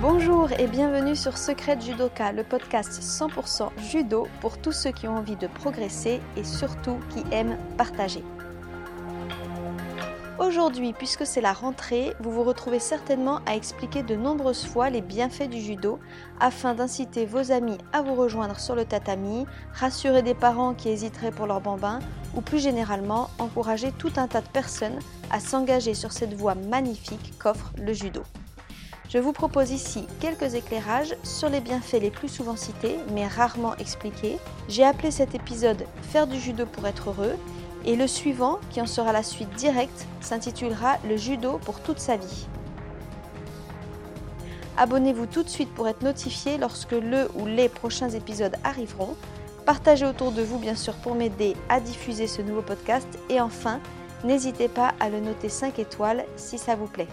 Bonjour et bienvenue sur Secret Judoka, le podcast 100% judo pour tous ceux qui ont envie de progresser et surtout qui aiment partager. Aujourd'hui, puisque c'est la rentrée, vous vous retrouvez certainement à expliquer de nombreuses fois les bienfaits du judo afin d'inciter vos amis à vous rejoindre sur le tatami, rassurer des parents qui hésiteraient pour leur bambin ou plus généralement encourager tout un tas de personnes à s'engager sur cette voie magnifique qu'offre le judo. Je vous propose ici quelques éclairages sur les bienfaits les plus souvent cités mais rarement expliqués. J'ai appelé cet épisode Faire du judo pour être heureux et le suivant, qui en sera la suite directe, s'intitulera Le judo pour toute sa vie. Abonnez-vous tout de suite pour être notifié lorsque le ou les prochains épisodes arriveront. Partagez autour de vous bien sûr pour m'aider à diffuser ce nouveau podcast et enfin, n'hésitez pas à le noter 5 étoiles si ça vous plaît.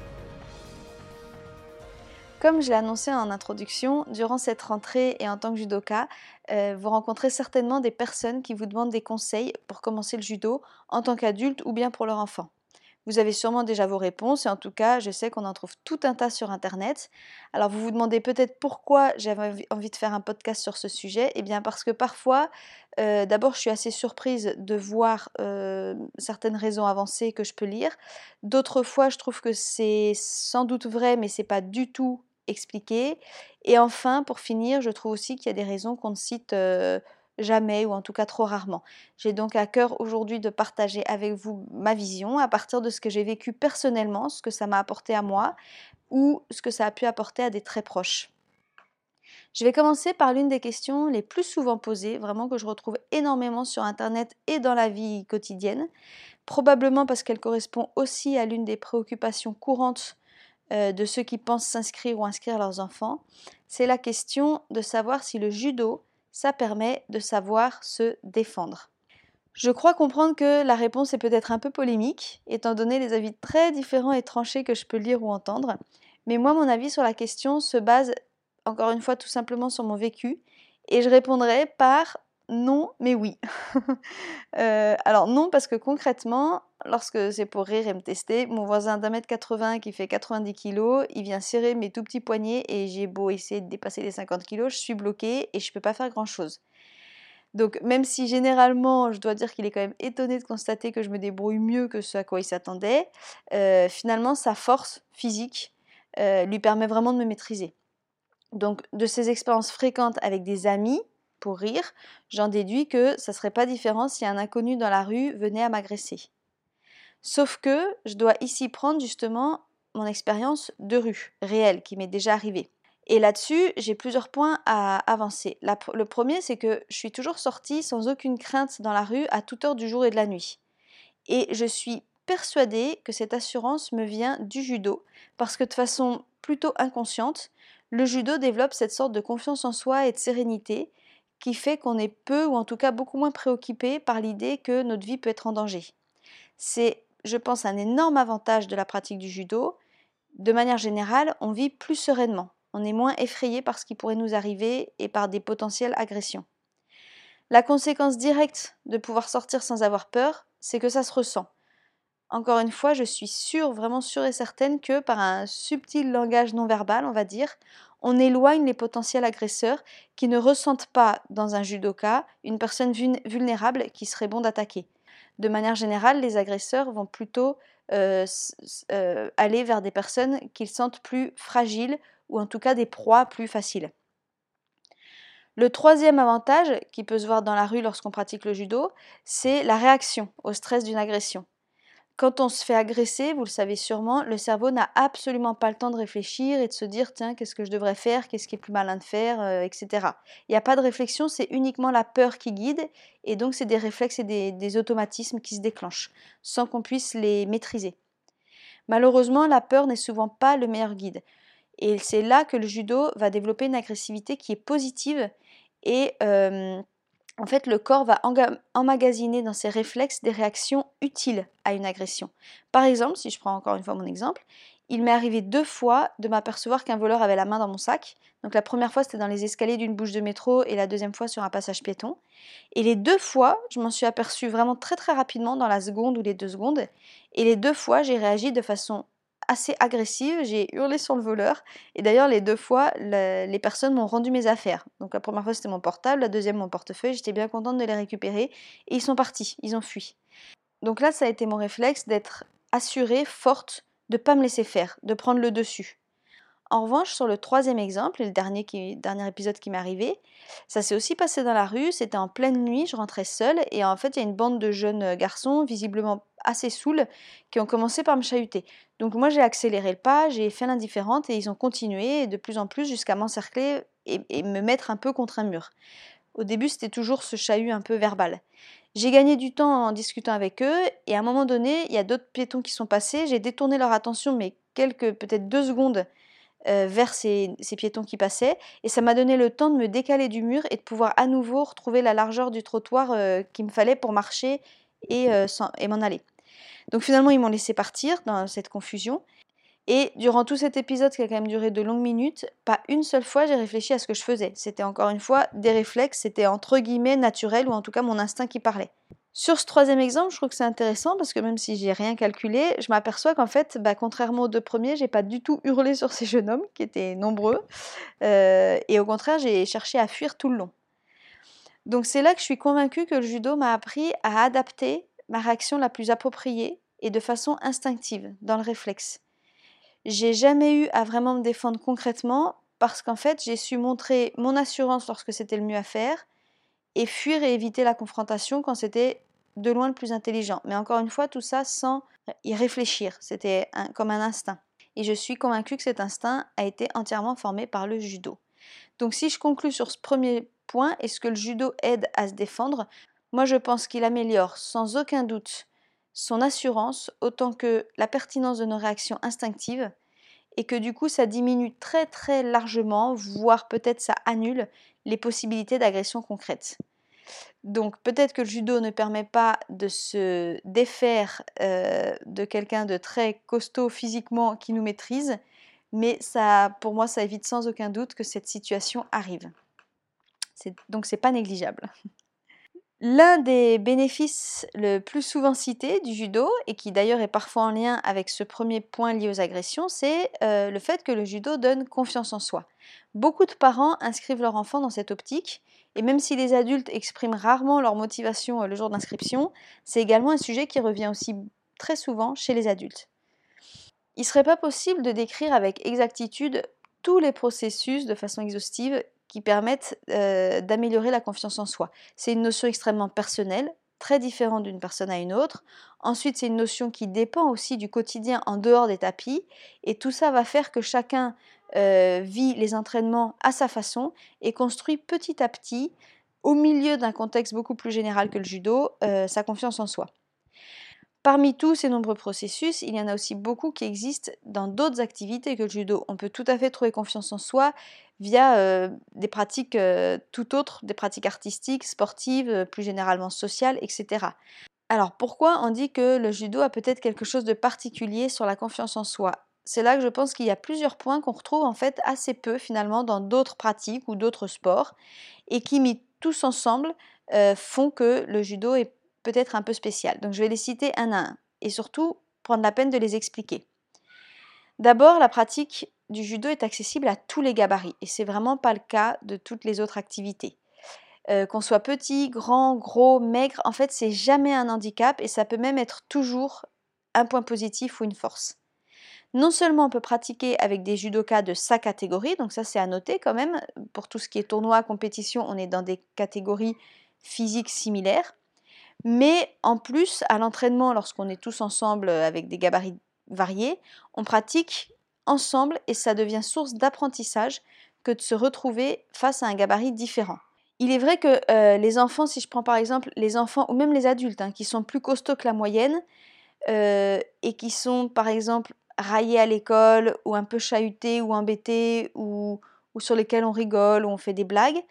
Comme je l'ai annoncé en introduction, durant cette rentrée et en tant que judoka, euh, vous rencontrez certainement des personnes qui vous demandent des conseils pour commencer le judo en tant qu'adulte ou bien pour leur enfant. Vous avez sûrement déjà vos réponses et en tout cas, je sais qu'on en trouve tout un tas sur Internet. Alors vous vous demandez peut-être pourquoi j'avais envie de faire un podcast sur ce sujet. Eh bien parce que parfois, euh, d'abord, je suis assez surprise de voir euh, certaines raisons avancées que je peux lire. D'autres fois, je trouve que c'est sans doute vrai, mais c'est pas du tout expliquer. Et enfin, pour finir, je trouve aussi qu'il y a des raisons qu'on ne cite jamais ou en tout cas trop rarement. J'ai donc à cœur aujourd'hui de partager avec vous ma vision à partir de ce que j'ai vécu personnellement, ce que ça m'a apporté à moi ou ce que ça a pu apporter à des très proches. Je vais commencer par l'une des questions les plus souvent posées, vraiment que je retrouve énormément sur Internet et dans la vie quotidienne, probablement parce qu'elle correspond aussi à l'une des préoccupations courantes euh, de ceux qui pensent s'inscrire ou inscrire leurs enfants, c'est la question de savoir si le judo, ça permet de savoir se défendre. Je crois comprendre que la réponse est peut-être un peu polémique, étant donné les avis très différents et tranchés que je peux lire ou entendre, mais moi mon avis sur la question se base encore une fois tout simplement sur mon vécu, et je répondrai par non, mais oui. Euh, alors non, parce que concrètement, lorsque c'est pour rire et me tester, mon voisin d'un mètre 80 qui fait 90 kg, il vient serrer mes tout petits poignets et j'ai beau essayer de dépasser les 50 kg, je suis bloquée et je ne peux pas faire grand-chose. Donc même si généralement, je dois dire qu'il est quand même étonné de constater que je me débrouille mieux que ce à quoi il s'attendait, euh, finalement sa force physique euh, lui permet vraiment de me maîtriser. Donc de ces expériences fréquentes avec des amis, pour rire, j'en déduis que ça serait pas différent si un inconnu dans la rue venait à m'agresser. Sauf que je dois ici prendre justement mon expérience de rue, réelle, qui m'est déjà arrivée. Et là-dessus, j'ai plusieurs points à avancer. le premier, c'est que je suis toujours sortie sans aucune crainte dans la rue à toute heure du jour et de la nuit. Et je suis persuadée que cette assurance me vient du judo, parce que de façon plutôt inconsciente, le judo développe cette sorte de confiance en soi et de sérénité qui fait qu'on est peu ou en tout cas beaucoup moins préoccupé par l'idée que notre vie peut être en danger. C'est, je pense, un énorme avantage de la pratique du judo. De manière générale, on vit plus sereinement. On est moins effrayé par ce qui pourrait nous arriver et par des potentielles agressions. La conséquence directe de pouvoir sortir sans avoir peur, c'est que ça se ressent. Encore une fois, je suis sûre, vraiment sûre et certaine que par un subtil langage non verbal, on va dire, on éloigne les potentiels agresseurs qui ne ressentent pas dans un judoka une personne vulnérable qui serait bon d'attaquer. De manière générale, les agresseurs vont plutôt euh, euh, aller vers des personnes qu'ils sentent plus fragiles ou en tout cas des proies plus faciles. Le troisième avantage qui peut se voir dans la rue lorsqu'on pratique le judo, c'est la réaction au stress d'une agression. Quand on se fait agresser, vous le savez sûrement, le cerveau n'a absolument pas le temps de réfléchir et de se dire tiens, qu'est-ce que je devrais faire, qu'est-ce qui est plus malin de faire, euh, etc. Il n'y a pas de réflexion, c'est uniquement la peur qui guide et donc c'est des réflexes et des, automatismes qui se déclenchent sans qu'on puisse les maîtriser. Malheureusement, la peur n'est souvent pas le meilleur guide. Et c'est là que le judo va développer une agressivité qui est positive et euh, en fait, le corps va emmagasiner dans ses réflexes des réactions utiles à une agression. Par exemple, si je prends encore une fois mon exemple, il m'est arrivé deux fois de m'apercevoir qu'un voleur avait la main dans mon sac. Donc la première fois, c'était dans les escaliers d'une bouche de métro et la deuxième fois sur un passage piéton. Et les deux fois, je m'en suis aperçue vraiment très très rapidement dans la seconde ou les deux secondes. Et les deux fois, j'ai réagi de façon assez agressive, j'ai hurlé sur le voleur. Et d'ailleurs, les deux fois, les personnes m'ont rendu mes affaires. Donc la première fois, c'était mon portable, la deuxième, mon portefeuille. J'étais bien contente de les récupérer. Et ils sont partis, ils ont fui. Donc là, ça a été mon réflexe d'être assurée, forte, de pas me laisser faire, de prendre le dessus. En revanche, sur le troisième exemple, le dernier, dernier épisode qui m'est arrivé, ça s'est aussi passé dans la rue, c'était en pleine nuit, je rentrais seule, et en fait, il y a une bande de jeunes euh, garçons, visiblement assez saouls, qui ont commencé par me chahuter. Donc moi, j'ai accéléré le pas, j'ai fait l'indifférente, et ils ont continué de plus en plus jusqu'à m'encercler et, et me mettre un peu contre un mur. Au début, c'était toujours ce chahut un peu verbal. J'ai gagné du temps en discutant avec eux, et à un moment donné, il y a d'autres piétons qui sont passés, j'ai détourné leur attention, mais quelques, peut-être deux secondes, euh, vers ces, piétons qui passaient. Et ça m'a donné le temps de me décaler du mur et de pouvoir à nouveau retrouver la largeur du trottoir euh, qu'il me fallait pour marcher et, euh, et m'en aller. Donc finalement, ils m'ont laissé partir dans cette confusion. Et durant tout cet épisode qui a quand même duré de longues minutes, pas une seule fois j'ai réfléchi à ce que je faisais. C'était encore une fois des réflexes, c'était entre guillemets naturel ou en tout cas mon instinct qui parlait. Sur ce troisième exemple, je trouve que c'est intéressant parce que même si j'ai rien calculé, je m'aperçois qu'en fait, bah, contrairement aux deux premiers, j'ai pas du tout hurlé sur ces jeunes hommes qui étaient nombreux, euh, et au contraire, j'ai cherché à fuir tout le long. Donc c'est là que je suis convaincue que le judo m'a appris à adapter ma réaction la plus appropriée et de façon instinctive, dans le réflexe. J'ai jamais eu à vraiment me défendre concrètement parce qu'en fait, j'ai su montrer mon assurance lorsque c'était le mieux à faire et fuir et éviter la confrontation quand c'était de loin le plus intelligent. Mais encore une fois, tout ça sans y réfléchir. C'était comme un instinct. Et je suis convaincue que cet instinct a été entièrement formé par le judo. Donc si je conclus sur ce premier point, est-ce que le judo aide à se défendre? Moi je pense qu'il améliore sans aucun doute son assurance autant que la pertinence de nos réactions instinctives et que du coup ça diminue très très largement, voire peut-être ça annule les possibilités d'agression concrète. Donc peut-être que le judo ne permet pas de se défaire de quelqu'un de très costaud physiquement qui nous maîtrise, mais ça, pour moi, ça évite sans aucun doute que cette situation arrive. Donc c'est pas négligeable. L'un des bénéfices le plus souvent cités du judo, et qui d'ailleurs est parfois en lien avec ce premier point lié aux agressions, c'est le fait que le judo donne confiance en soi. Beaucoup de parents inscrivent leur enfant dans cette optique, et même si les adultes expriment rarement leur motivation euh, le jour d'inscription, c'est également un sujet qui revient aussi très souvent chez les adultes. Il ne serait pas possible de décrire avec exactitude tous les processus de façon exhaustive qui permettent euh, d'améliorer la confiance en soi. C'est une notion extrêmement personnelle, très différente d'une personne à une autre. Ensuite, c'est une notion qui dépend aussi du quotidien en dehors des tapis. Et tout ça va faire que chacun euh, vit les entraînements à sa façon et construit petit à petit, au milieu d'un contexte beaucoup plus général que le judo, euh, sa confiance en soi. Parmi tous ces nombreux processus, il y en a aussi beaucoup qui existent dans d'autres activités que le judo. On peut tout à fait trouver confiance en soi via euh, des pratiques tout autres, des pratiques artistiques, sportives, plus généralement sociales, etc. Alors pourquoi on dit que le judo a peut-être quelque chose de particulier sur la confiance en soi? C'est là que je pense qu'il y a plusieurs points qu'on retrouve en fait assez peu finalement dans d'autres pratiques ou d'autres sports et qui mis tous ensemble font que le judo est peut-être un peu spécial. Donc je vais les citer un à un et surtout prendre la peine de les expliquer. D'abord, la pratique du judo est accessible à tous les gabarits et c'est vraiment pas le cas de toutes les autres activités. Euh, qu'on soit petit, grand, gros, maigre, en fait c'est jamais un handicap et ça peut même être toujours un point positif ou une force. Non seulement on peut pratiquer avec des judokas de sa catégorie, donc ça c'est à noter quand même, pour tout ce qui est tournoi, compétition, on est dans des catégories physiques similaires, mais en plus, à l'entraînement, lorsqu'on est tous ensemble euh, avec des gabarits variés, on pratique ensemble et ça devient source d'apprentissage que de se retrouver face à un gabarit différent. Il est vrai que euh, les enfants, si je prends par exemple les enfants ou même les adultes hein, qui sont plus costauds que la moyenne euh, et qui sont par exemple raillés à l'école ou un peu chahutés ou embêtés ou, ou sur lesquels on rigole ou on fait des blagues,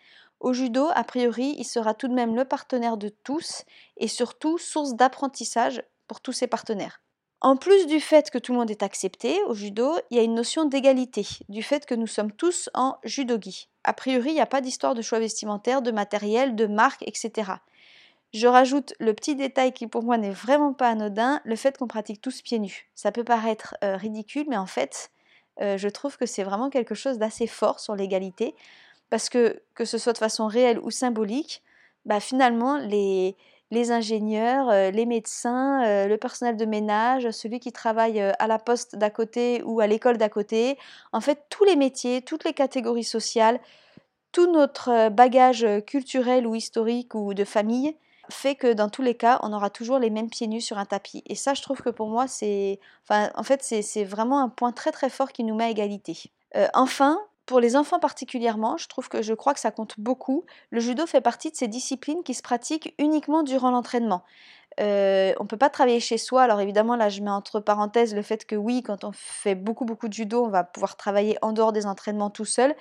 au judo, a priori, il sera tout de même le partenaire de tous et surtout source d'apprentissage pour tous ses partenaires. En plus du fait que tout le monde est accepté au judo, il y a une notion d'égalité, du fait que nous sommes tous en judogi. A priori, il n'y a pas d'histoire de choix vestimentaire, de matériel, de marque, etc. Je rajoute le petit détail qui pour moi n'est vraiment pas anodin, le fait qu'on pratique tous pieds nus. Ça peut paraître euh, ridicule, mais en fait, euh, je trouve que c'est vraiment quelque chose d'assez fort sur l'égalité, parce que que ce soit de façon réelle ou symbolique, bah, finalement, les, les ingénieurs, euh, les médecins, le personnel de ménage, celui qui travaille à la poste d'à côté ou à l'école d'à côté, en fait, tous les métiers, toutes les catégories sociales, tout notre bagage culturel ou historique ou de famille fait que dans tous les cas, on aura toujours les mêmes pieds nus sur un tapis. Et ça, je trouve que pour moi, c'est, enfin, en fait, c'est vraiment un point très très fort qui nous met à égalité. Euh, enfin, pour les enfants particulièrement, je trouve que je crois que ça compte beaucoup. Le judo fait partie de ces disciplines qui se pratiquent uniquement durant l'entraînement. Euh, on ne peut pas travailler chez soi. Alors évidemment, là, je mets entre parenthèses le fait que oui, quand on fait beaucoup, beaucoup de judo, on va pouvoir travailler en dehors des entraînements tout seul.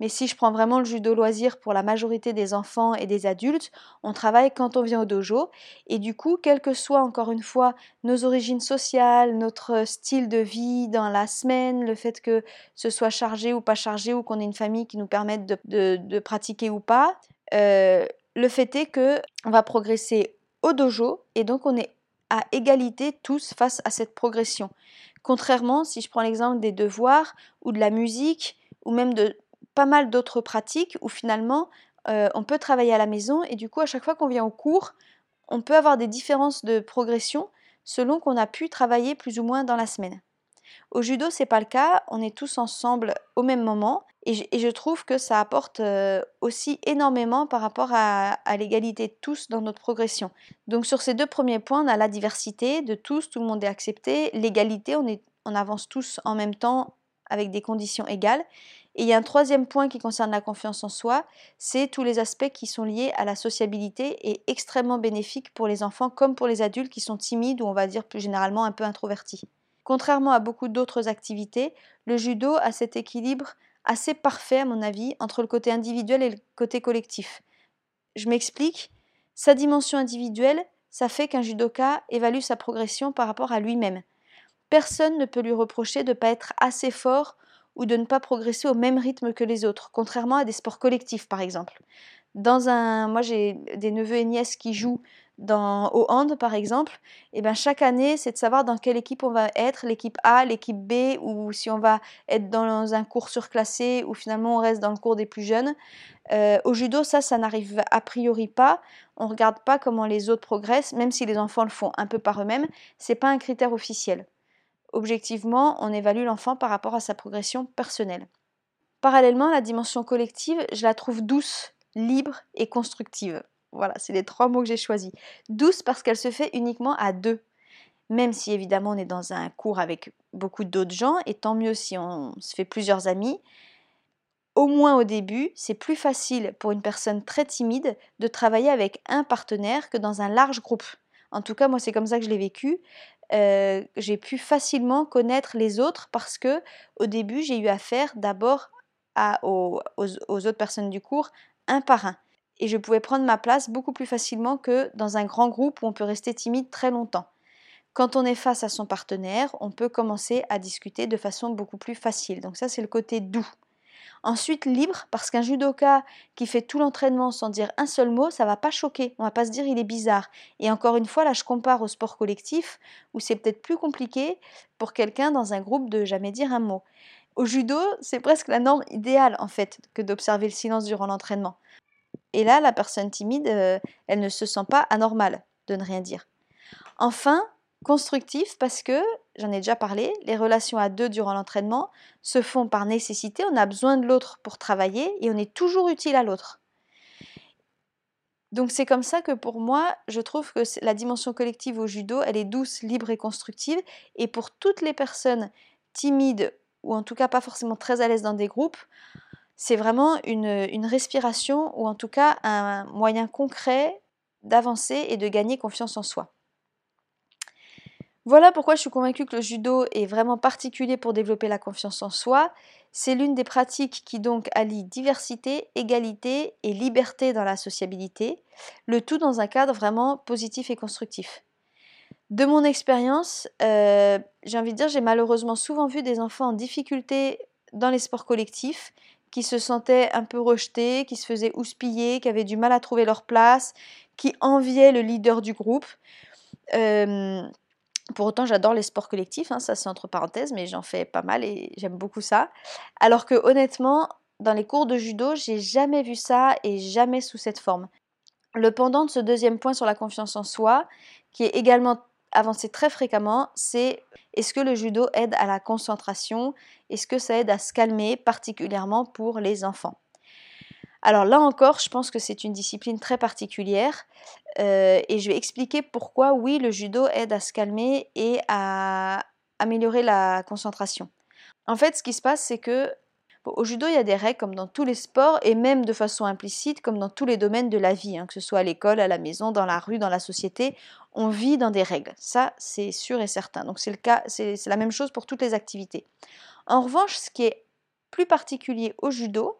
Mais si je prends vraiment le judo loisir pour la majorité des enfants et des adultes, on travaille quand on vient au dojo. Et du coup, quelles que soient encore une fois nos origines sociales, notre style de vie dans la semaine, le fait que ce soit chargé ou pas chargé, ou qu'on ait une famille qui nous permette de, pratiquer ou pas, euh, le fait est que on va progresser au dojo et donc on est à égalité tous face à cette progression. Contrairement, si je prends l'exemple des devoirs ou de la musique ou même de pas mal d'autres pratiques où finalement euh, on peut travailler à la maison et du coup à chaque fois qu'on vient au cours, on peut avoir des différences de progression selon qu'on a pu travailler plus ou moins dans la semaine. Au judo, c'est pas le cas, on est tous ensemble au même moment et je, trouve que ça apporte euh, aussi énormément par rapport à, l'égalité de tous dans notre progression. Donc sur ces deux premiers points, on a la diversité de tous, tout le monde est accepté, l'égalité, on avance tous en même temps avec des conditions égales. Et il y a un troisième point qui concerne la confiance en soi, c'est tous les aspects qui sont liés à la sociabilité et extrêmement bénéfiques pour les enfants comme pour les adultes qui sont timides ou on va dire plus généralement un peu introvertis. Contrairement à beaucoup d'autres activités, le judo a cet équilibre assez parfait à mon avis entre le côté individuel et le côté collectif. Je m'explique, sa dimension individuelle, ça fait qu'un judoka évalue sa progression par rapport à lui-même. Personne ne peut lui reprocher de ne pas être assez fort ou de ne pas progresser au même rythme que les autres, contrairement à des sports collectifs par exemple. Dans un, moi j'ai des neveux et nièces qui jouent au hand par exemple, et ben chaque année c'est de savoir dans quelle équipe on va être, l'équipe A, l'équipe B, ou si on va être dans un cours surclassé ou finalement on reste dans le cours des plus jeunes. Euh, au judo, ça, ça n'arrive a priori pas. On ne regarde pas comment les autres progressent, même si les enfants le font un peu par eux-mêmes. C'est pas un critère officiel. Objectivement, on évalue l'enfant par rapport à sa progression personnelle. Parallèlement, la dimension collective, je la trouve douce, libre et constructive. Voilà, c'est les trois mots que j'ai choisis. Douce parce qu'elle se fait uniquement à deux. Même si évidemment on est dans un cours avec beaucoup d'autres gens, et tant mieux si on se fait plusieurs amis, au moins au début, c'est plus facile pour une personne très timide de travailler avec un partenaire que dans un large groupe. En tout cas, moi, c'est comme ça que je l'ai vécu. Euh, j'ai pu facilement connaître les autres parce que au début j'ai eu affaire d'abord aux, autres personnes du cours un par un et je pouvais prendre ma place beaucoup plus facilement que dans un grand groupe où on peut rester timide très longtemps. Quand on est face à son partenaire, on peut commencer à discuter de façon beaucoup plus facile. Donc ça c'est le côté doux. Ensuite, libre, parce qu'un judoka qui fait tout l'entraînement sans dire un seul mot, ça va pas choquer. On va pas se dire il est bizarre. Et encore une fois, là, je compare au sport collectif, où c'est peut-être plus compliqué pour quelqu'un dans un groupe de jamais dire un mot. Au judo, c'est presque la norme idéale, en fait, que d'observer le silence durant l'entraînement. Et là, la personne timide, euh, elle ne se sent pas anormale de ne rien dire. Enfin, constructif parce que, j'en ai déjà parlé, les relations à deux durant l'entraînement se font par nécessité, on a besoin de l'autre pour travailler et on est toujours utile à l'autre. Donc c'est comme ça que pour moi, je trouve que la dimension collective au judo, elle est douce, libre et constructive. Et pour toutes les personnes timides ou en tout cas pas forcément très à l'aise dans des groupes, c'est vraiment une, une respiration ou en tout cas un moyen concret d'avancer et de gagner confiance en soi. Voilà pourquoi je suis convaincue que le judo est vraiment particulier pour développer la confiance en soi. C'est l'une des pratiques qui donc allie diversité, égalité et liberté dans la sociabilité, le tout dans un cadre vraiment positif et constructif. De mon expérience, euh, j'ai envie de dire, j'ai malheureusement souvent vu des enfants en difficulté dans les sports collectifs qui se sentaient un peu rejetés, qui se faisaient houspiller, qui avaient du mal à trouver leur place, qui enviait le leader du groupe. Pour autant, j'adore les sports collectifs, hein, ça c'est entre parenthèses, mais j'en fais pas mal et j'aime beaucoup ça. Alors que honnêtement, dans les cours de judo, j'ai jamais vu ça et jamais sous cette forme. Le pendant de ce deuxième point sur la confiance en soi, qui est également avancé très fréquemment, c'est est-ce que le judo aide à la concentration? Est-ce que ça aide à se calmer, particulièrement pour les enfants? Alors là encore, je pense que c'est une discipline très particulière euh, et je vais expliquer pourquoi oui, le judo aide à se calmer et à améliorer la concentration. En fait, ce qui se passe, c'est que au judo, il y a des règles comme dans tous les sports et même de façon implicite comme dans tous les domaines de la vie, hein, que ce soit à l'école, à la maison, dans la rue, dans la société, on vit dans des règles. Ça, c'est sûr et certain. Donc c'est le cas, c'est la même chose pour toutes les activités. En revanche, ce qui est plus particulier au judo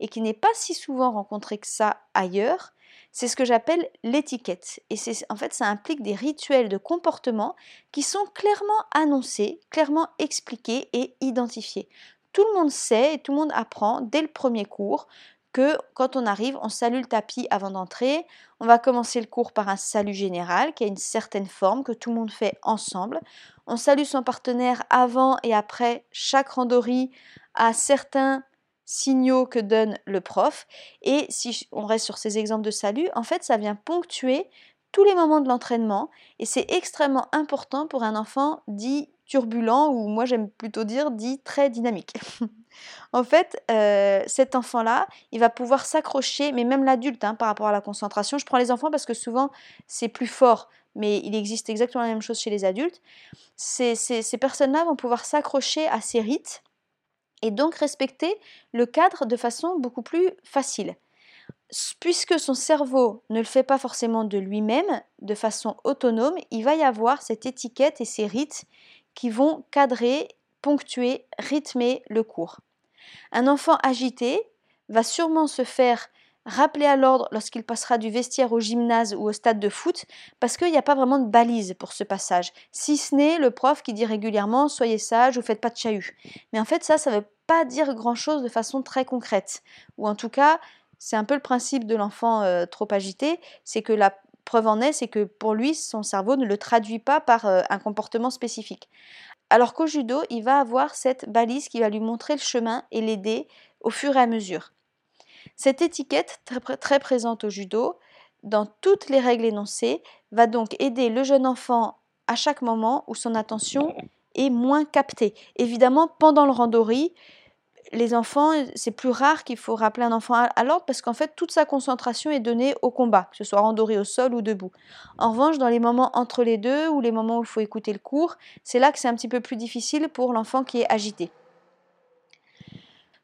et qui n'est pas si souvent rencontré que ça ailleurs, c'est ce que j'appelle l'étiquette. Et en fait, ça implique des rituels de comportement qui sont clairement annoncés, clairement expliqués et identifiés tout le monde sait et tout le monde apprend dès le premier cours que quand on arrive, on salue le tapis avant d'entrer. On va commencer le cours par un salut général qui a une certaine forme que tout le monde fait ensemble. On salue son partenaire avant et après chaque randori à certains signaux que donne le prof. Et si on reste sur ces exemples de salut, en fait, ça vient ponctuer tous les moments de l'entraînement et c'est extrêmement important pour un enfant dit turbulent ou moi j'aime plutôt dire dit très dynamique. en fait, euh, cet enfant-là, il va pouvoir s'accrocher, mais même l'adulte hein, par rapport à la concentration. Je prends les enfants parce que souvent c'est plus fort, mais il existe exactement la même chose chez les adultes. Ces, ces personnes-là vont pouvoir s'accrocher à ces rites et donc respecter le cadre de façon beaucoup plus facile puisque son cerveau ne le fait pas forcément de lui-même, de façon autonome, il va y avoir cette étiquette et ces rites qui vont cadrer, ponctuer, rythmer le cours. Un enfant agité va sûrement se faire rappeler à l'ordre lorsqu'il passera du vestiaire au gymnase ou au stade de foot, parce qu'il n'y a pas vraiment de balise pour ce passage, si ce n'est le prof qui dit régulièrement soyez sage ou faites pas de chahut. Mais en fait ça, ça ne veut pas dire grand-chose de façon très concrète, ou en tout cas, c'est un peu le principe de l'enfant euh, trop agité, c'est que la preuve en est, c'est que pour lui, son cerveau ne le traduit pas par euh, un comportement spécifique. Alors qu'au judo, il va avoir cette balise qui va lui montrer le chemin et l'aider au fur et à mesure. Cette étiquette, très, présente au judo, dans toutes les règles énoncées, va donc aider le jeune enfant à chaque moment où son attention est moins captée. Évidemment, pendant le randori, les enfants, c'est plus rare qu'il faut rappeler un enfant à, l'ordre parce qu'en fait, toute sa concentration est donnée au combat, que ce soit randoré au sol ou debout. En revanche, dans les moments entre les deux ou les moments où il faut écouter le cours, c'est là que c'est un petit peu plus difficile pour l'enfant qui est agité.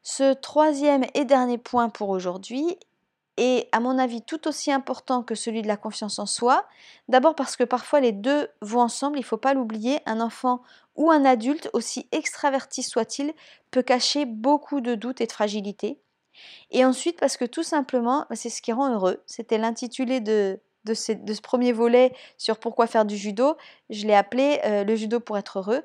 Ce troisième et dernier point pour aujourd'hui est, à mon avis, tout aussi important que celui de la confiance en soi. D'abord parce que parfois les deux vont ensemble, il ne faut pas l'oublier, un enfant ou un adulte, aussi extraverti soit-il, peut cacher beaucoup de doutes et de fragilité. Et ensuite parce que tout simplement, c'est ce qui rend heureux. C'était l'intitulé de, de, ce, premier volet sur pourquoi faire du judo. Je l'ai appelé euh, le judo pour être heureux.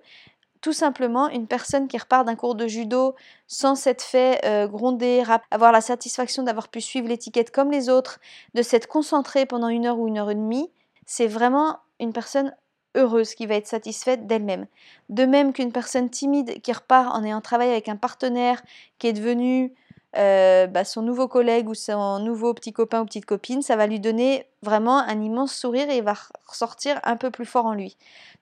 Tout simplement, une personne qui repart d'un cours de judo sans s'être fait euh, gronder, avoir la satisfaction d'avoir pu suivre l'étiquette comme les autres, de s'être concentré pendant une heure ou une heure et demie, c'est vraiment une personne heureuse, qui va être satisfaite d'elle-même. De même qu'une personne timide qui repart en ayant travaillé avec un partenaire qui est devenu euh, bah, son nouveau collègue ou son nouveau petit copain ou petite copine, ça va lui donner vraiment un immense sourire et il va ressortir un peu plus fort en lui.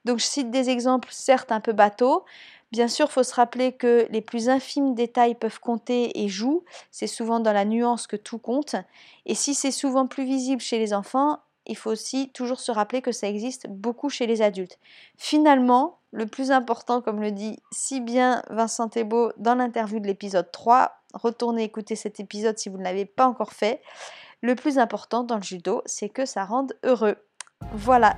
Donc je cite des exemples certes un peu bateaux. Bien sûr, il faut se rappeler que les plus infimes détails peuvent compter et jouent. C'est souvent dans la nuance que tout compte. Et si c'est souvent plus visible chez les enfants, il faut aussi toujours se rappeler que ça existe beaucoup chez les adultes. Finalement, le plus important, comme le dit si bien Vincent Thébault dans l'interview de l'épisode 3, retournez écouter cet épisode si vous ne l'avez pas encore fait, le plus important dans le judo, c'est que ça rende heureux. Voilà,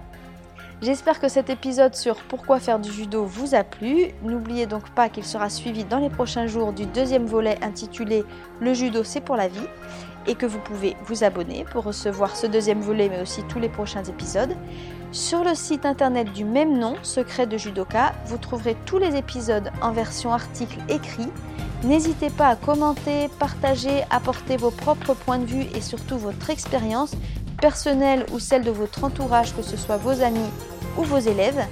J'espère que cet épisode sur pourquoi faire du judo vous a plu. N'oubliez donc pas qu'il sera suivi dans les prochains jours du deuxième volet intitulé Le judo c'est pour la vie et que vous pouvez vous abonner pour recevoir ce deuxième volet mais aussi tous les prochains épisodes. Sur le site internet du même nom, Secret de Judoka, vous trouverez tous les épisodes en version article écrit. N'hésitez pas à commenter, partager, apporter vos propres points de vue et surtout votre expérience personnelle ou celle de votre entourage, que ce soit vos amis ou vos élèves.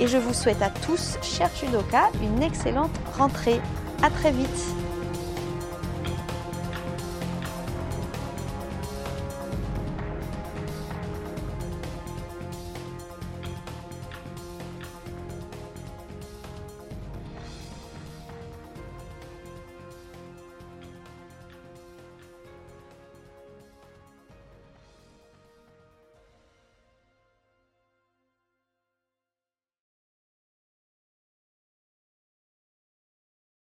Et je vous souhaite à tous, chers judokas, une excellente rentrée. À très vite